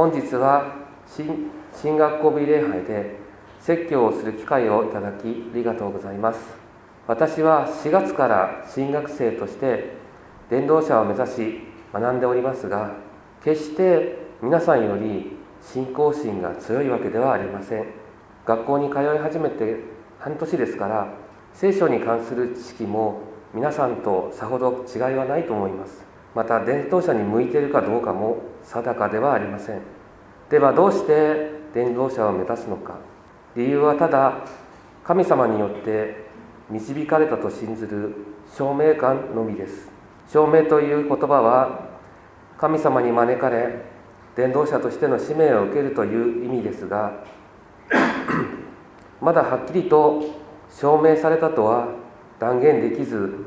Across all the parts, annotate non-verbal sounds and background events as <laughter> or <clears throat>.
本日は新学校日礼拝で説教をする機会をいただきありがとうございます。私は4月から新学生として伝道者を目指し学んでおりますが決して皆さんより信仰心が強いわけではありません。学校に通い始めて半年ですから聖書に関する知識も皆さんとさほど違いはないと思います。また伝道者に向いているかどうかも定かではありません。ではどうして伝道者を目指すのか。理由はただ神様によって導かれたと信ずる証明感のみです。証明という言葉は神様に招かれ伝道者としての使命を受けるという意味ですが <clears throat> まだはっきりと証明されたとは断言できず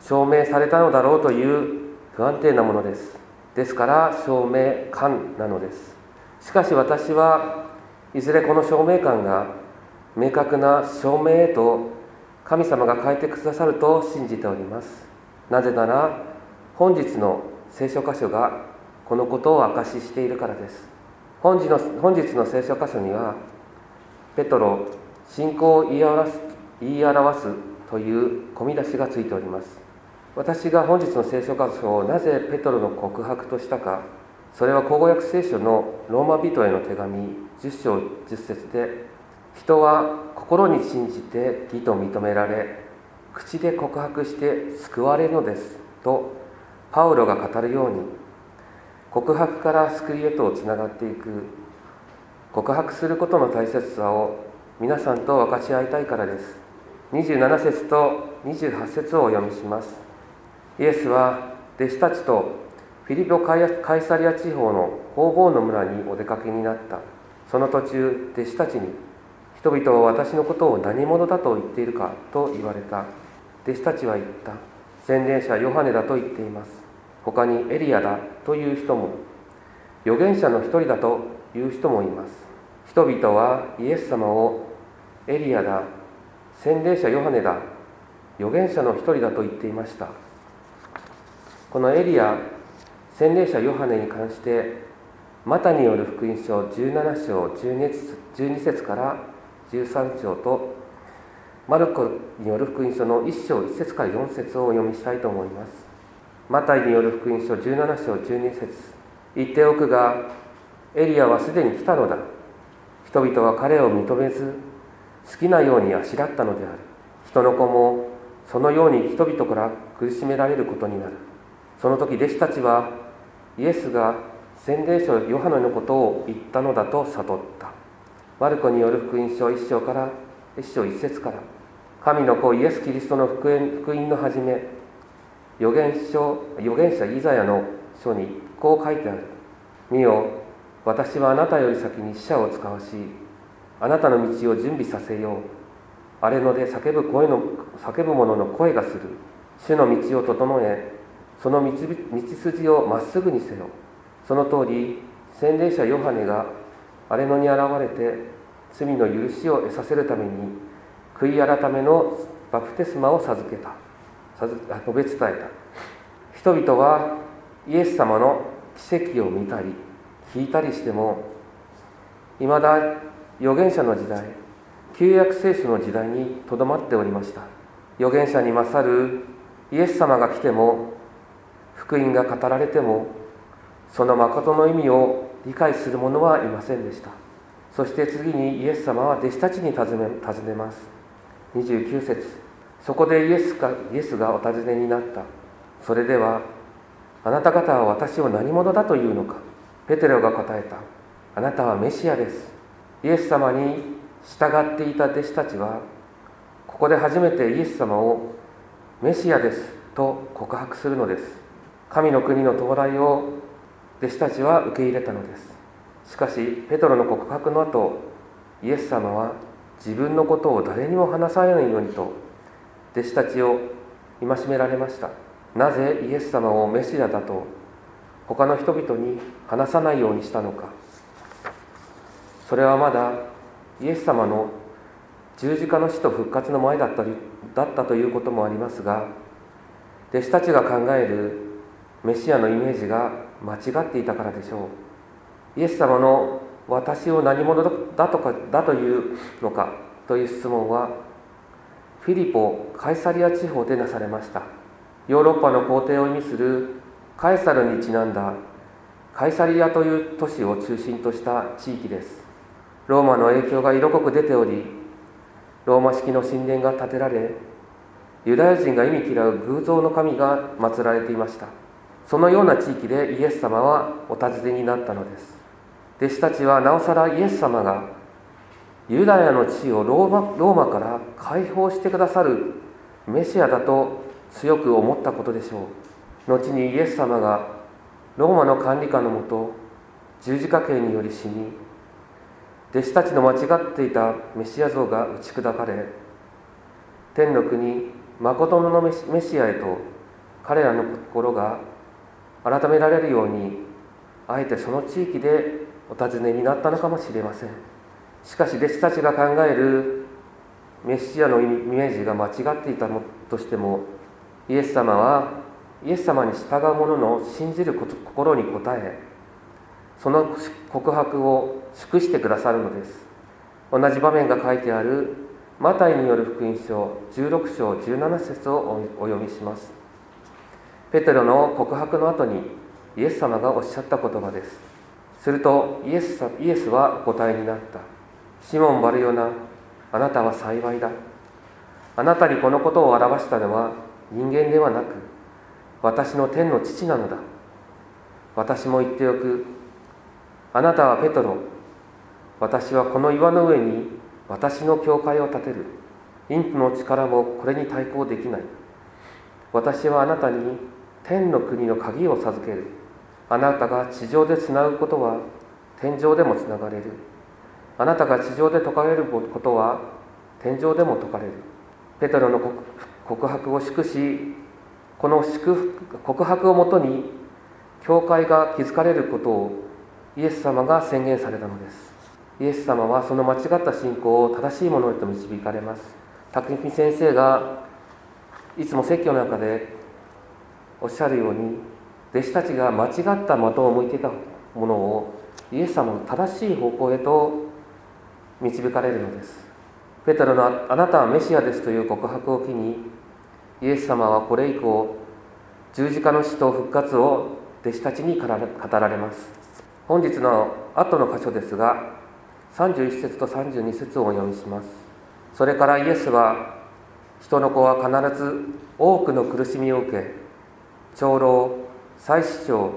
証明されたのだろうという不安定なものです。ですから証明感なのです。しかし私はいずれこの証明感が明確な証明へと神様が変えてくださると信じております。なぜなら本日の聖書箇所がこのことを証ししているからです。本日の本日の聖書箇所にはペトロ信仰を言い表す言い表すという込み出しがついております。私が本日の聖書箇所をなぜペトロの告白としたかそれは口語訳聖書のローマ人への手紙10章10節で人は心に信じて義と認められ口で告白して救われるのですとパウロが語るように告白から救いへとつながっていく。告白することの大切さを皆さんと分かち合いたいからです。27節と28節をお読みします。イエスは弟子たちとフィリポ・カイサリア地方の方々の村にお出かけになった。その途中弟子たちに人々は私のことを何者だと言っているかと言われた。弟子たちは言った。洗礼者ヨハネだと言っています。他にエリアだという人も。預言者の一人だという人もいます。人々はイエス様をエリアだ。洗礼者ヨハネだ。預言者の一人だと言っていました。このエリア洗礼者ヨハネに関してマタによる福音書17章12節から13章とマルコによる福音書の1章1節から4節をお読みしたいと思います。マタイによる福音書17章12節言っておくがエリアはすでに来たのだ。人々は彼を認めず好きなようにあしらったのである。人の子もそのように人々から苦しめられることになる。その時弟子たちはイエスが洗礼書ヨハネのことを言ったのだと悟った。マルコによる福音書1章から1章1節から神の子イエス・キリストの福音福音の始め預言書預言者イザヤの書にこう書いてある「見よ私はあなたより先に死者を使わしあなたの道を準備させよう。荒れ野で叫ぶ声の叫ぶ者の声がする。主の道を整えその道筋をまっすぐにせよ。その通り洗礼者ヨハネが荒れ野に現れて罪の許しを得させるために悔い改めのバプテスマを授けた。述べ伝えた。人々はイエス様の奇跡を見たり聞いたりしてもいまだ預言者の時代旧約聖書の時代にとどまっておりました。預言者に勝るイエス様が来ても福音が語られてもその誠の意味を理解する者はいませんでした。そして次にイエス様は弟子たちに尋ね尋ねます。29節。そこでイエスがイエスがお尋ねになった。それではあなた方は私を何者だというのか。ペテロが答えた。あなたはメシアです。イエス様に従っていた弟子たちはここで初めてイエス様をメシアですと告白するのです。神の国の到来を弟子たちは受け入れたのです。しかしペトロの告白の後イエス様は自分のことを誰にも話さないようにと弟子たちを戒められました。なぜイエス様をメシアだと他の人々に話さないようにしたのか。それはまだイエス様の十字架の死と復活の前だっただったということもありますが弟子たちが考えるメシアのイメージが間違っていたからでしょう。イエス様の私を何者だとかだというのかという質問はフィリポ・カイサリア地方でなされました。ヨーロッパの皇帝を意味するカエサルにちなんだカイサリアという都市を中心とした地域です。ローマの影響が色濃く出ておりローマ式の神殿が建てられユダヤ人が意味嫌う偶像の神が祀られていました。そのような地域でイエス様はお尋ねになったのです。弟子たちはなおさらイエス様がユダヤの地をローマローマから解放してくださるメシアだと強く思ったことでしょう。後にイエス様がローマの管理下のもと十字架刑により死に弟子たちの間違っていたメシア像が打ち砕かれ天の国誠のメシアへと彼らの心が改められるようにあえてその地域でお尋ねになったのかもしれません。しかし弟子たちが考えるメシアのイメージが間違っていたとしてもイエス様はイエス様に従う者の信じる心に応えその告白を祝してくださるのです。同じ場面が書いてあるマタイによる福音書16章17節をお読みします。ペテロの告白の後にイエス様がおっしゃった言葉です。するとイエスイエスはお答えになった。シモン・バルヨナあなたは幸いだ。あなたにこのことを表したのは人間ではなく私の天の父なのだ。私も言っておく。あなたはペトロ私はこの岩の上に私の教会を建てる。陰婦の力もこれに対抗できない。私はあなたに天の国の鍵を授ける。あなたが地上でつなぐことは天上でもつながれる。あなたが地上で解かれることは天上でも解かれる。ペテロの告白を祝しこの祝告白をもとに教会が築かれることをイエス様が宣言されたのです。イエス様はその間違った信仰を正しいものへと導かれます。竹見先生がいつも説教の中でおっしゃるように弟子たちが間違った的を向いていたものをイエス様の正しい方向へと導かれるのです。ペテロの「あなたはメシアです」という告白を機にイエス様はこれ以降十字架の死と復活を弟子たちに語られます。本日の後の箇所ですが31節と32節をお読みします。それからイエスは人の子は必ず多くの苦しみを受け長老祭司長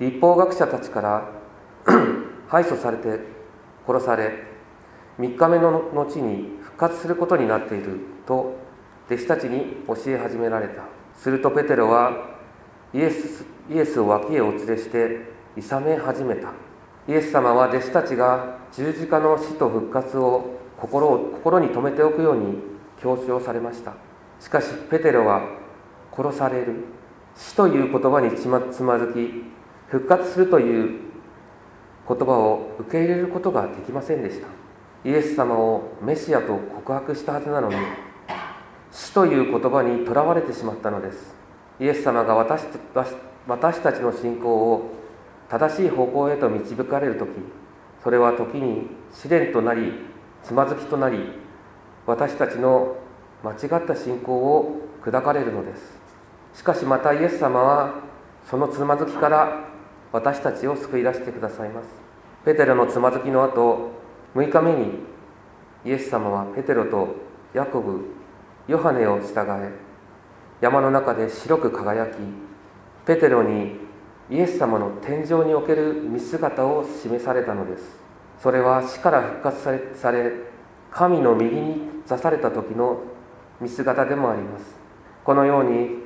立法学者たちから <clears throat> 敗訴されて殺され3日目の後に復活することになっていると弟子たちに教え始められた。するとペテロはイエスイエスを脇へお連れして諌め始めた。イエス様は弟子たちが十字架の死と復活を心を心に留めておくように強調されました。しかしペテロは殺される。死という言葉につまずき復活するという言葉を受け入れることができませんでした。イエス様をメシアと告白したはずなのに死という言葉にとらわれてしまったのです。イエス様が私私たちの信仰を正しい方向へと導かれる時それは時に試練となりつまずきとなり私たちの間違った信仰を砕かれるのです。しかしまたイエス様はそのつまずきから私たちを救い出してくださいます。ペテロのつまずきの後6日目にイエス様はペテロとヤコブヨハネを従え山の中で白く輝きペテロにイエス様の天井における見姿を示されたのです。それは死から復活され神の右に座された時の見姿でもあります。このように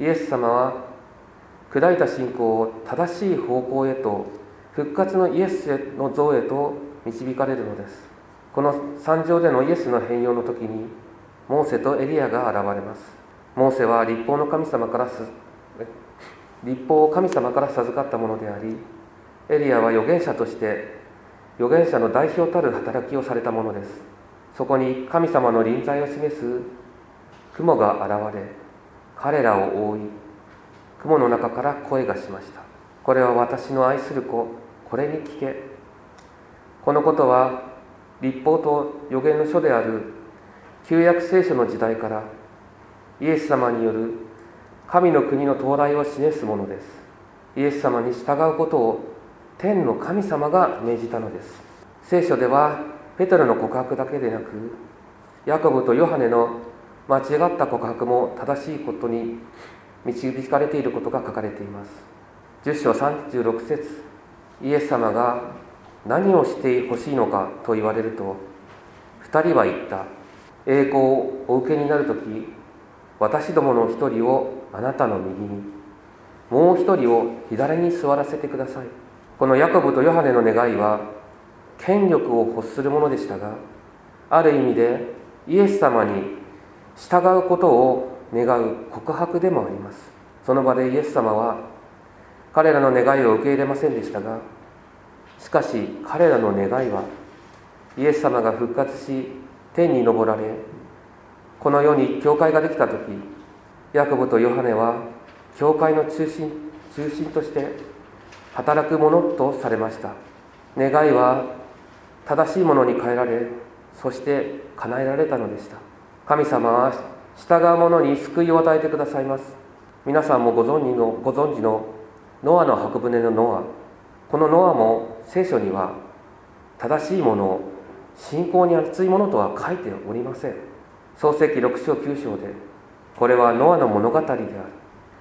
イエス様は砕いた信仰を正しい方向へと復活のイエスの像へと導かれるのです。この山上でのイエスの変容の時にモーセとエリアが現れます。モーセは立法の神様から <laughs> 立法を神様から授かったものでありエリアは預言者として預言者の代表たる働きをされたものです。そこに神様の臨在を示す雲が現れ彼らを覆い雲の中から声がしました。これは私の愛する子。これに聞け。このことは立法と予言の書である旧約聖書の時代からイエス様による神の国の到来を示すものです。イエス様に従うことを天の神様が命じたのです。聖書ではペテロの告白だけでなくヤコブとヨハネの間違った告白も正しいことに導かれていることが書かれています。10章36節イエス様が何をしてほしいのかと言われると2人は言った。栄光をお受けになる時私どもの一人をあなたの右にもう一人を左に座らせてください。このヤコブとヨハネの願いは権力を欲するものでしたがある意味でイエス様に従うことを願う告白でもあります。その場でイエス様は彼らの願いを受け入れませんでしたがしかし彼らの願いはイエス様が復活し天に昇られこの世に教会ができた時ヤコブとヨハネは教会の中心中心として働くものとされました。願いは正しいものに変えられそして叶えられたのでした。神様は従う者に救いを与えてくださいます。皆さんもご存知のご存知のノアの箱舟のノア。このノアも聖書には正しいもの信仰に熱いものとは書いておりません。創世記6章9章でこれはノアの物語である。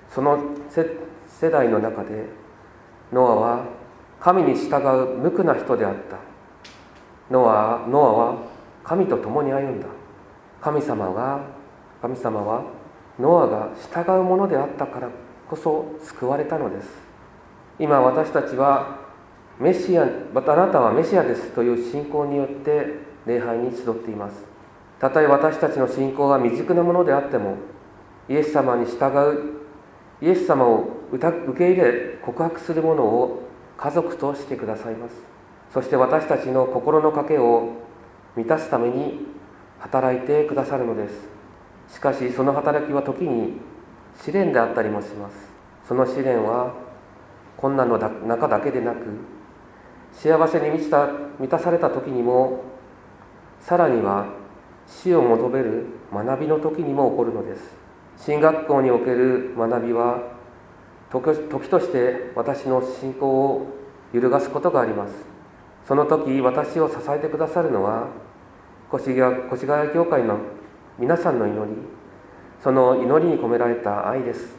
その世代の中でノアは神に従う無垢な人であった。ノアノアは神と共に歩んだ。神様が神様はノアが従うものであったからこそ救われたのです。今私たちはメシアまたあなたはメシアですという信仰によって礼拝に集っています。たとえ私たちの信仰が未熟なものであってもイエス様に従うイエス様を受け入れ告白するものを家族としてくださいます。そして私たちの心の賭けを満たすために働いてくださるのです。しかしその働きは時に試練であったりもします。その試練は困難の中だけでなく幸せに満ちた満たされた時にもさらには死を求める学びの時にも起こるのです。進学校における学びは時として私の信仰を揺るがすことがあります。その時私を支えてくださるのは越谷越谷教会の皆さんの祈りその祈りに込められた愛です。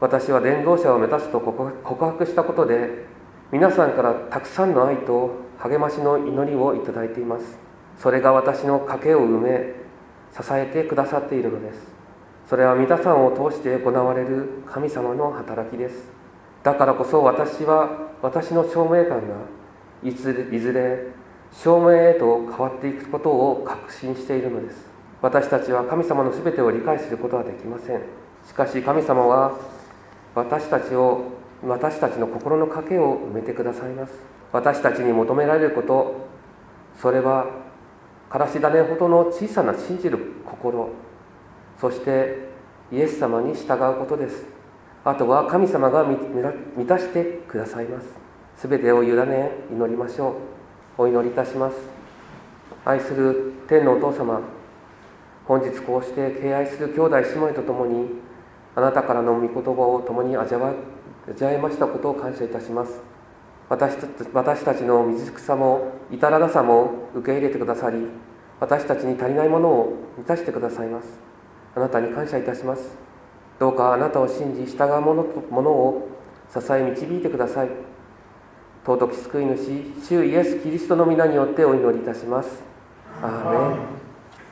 私は伝道者を目指すと告白したことで皆さんからたくさんの愛と励ましの祈りをいただいています。それが私の賭けを埋め支えてくださっているのです。それは皆さんを通して行われる神様の働きです。だからこそ私は私の証明感がいずれいずれ証明へと変わっていくことを確信しているのです。私たちは神様の全てを理解することはできません。しかし神様は私たちを私たちの心の賭けを埋めてくださいます。私たちに求められることそれはからし種ほどの小さな信じる心。そしてイエス様に従うことです。あとは神様が満たしてくださいます。全てを委ね祈りましょう。お祈りいたします。愛する天のお父様本日こうして敬愛する兄弟姉妹と共にあなたからの御言葉を共に味わ味わいましたことを感謝いたします。私た私たちの未熟さも至らなさも受け入れてくださり私たちに足りないものを満たしてくださいます。あなたに感謝いたします。どうかあなたを信じ従うものものを支え導いてください。尊き救い主主イエス・キリストの皆によってお祈りいたします。アーメン。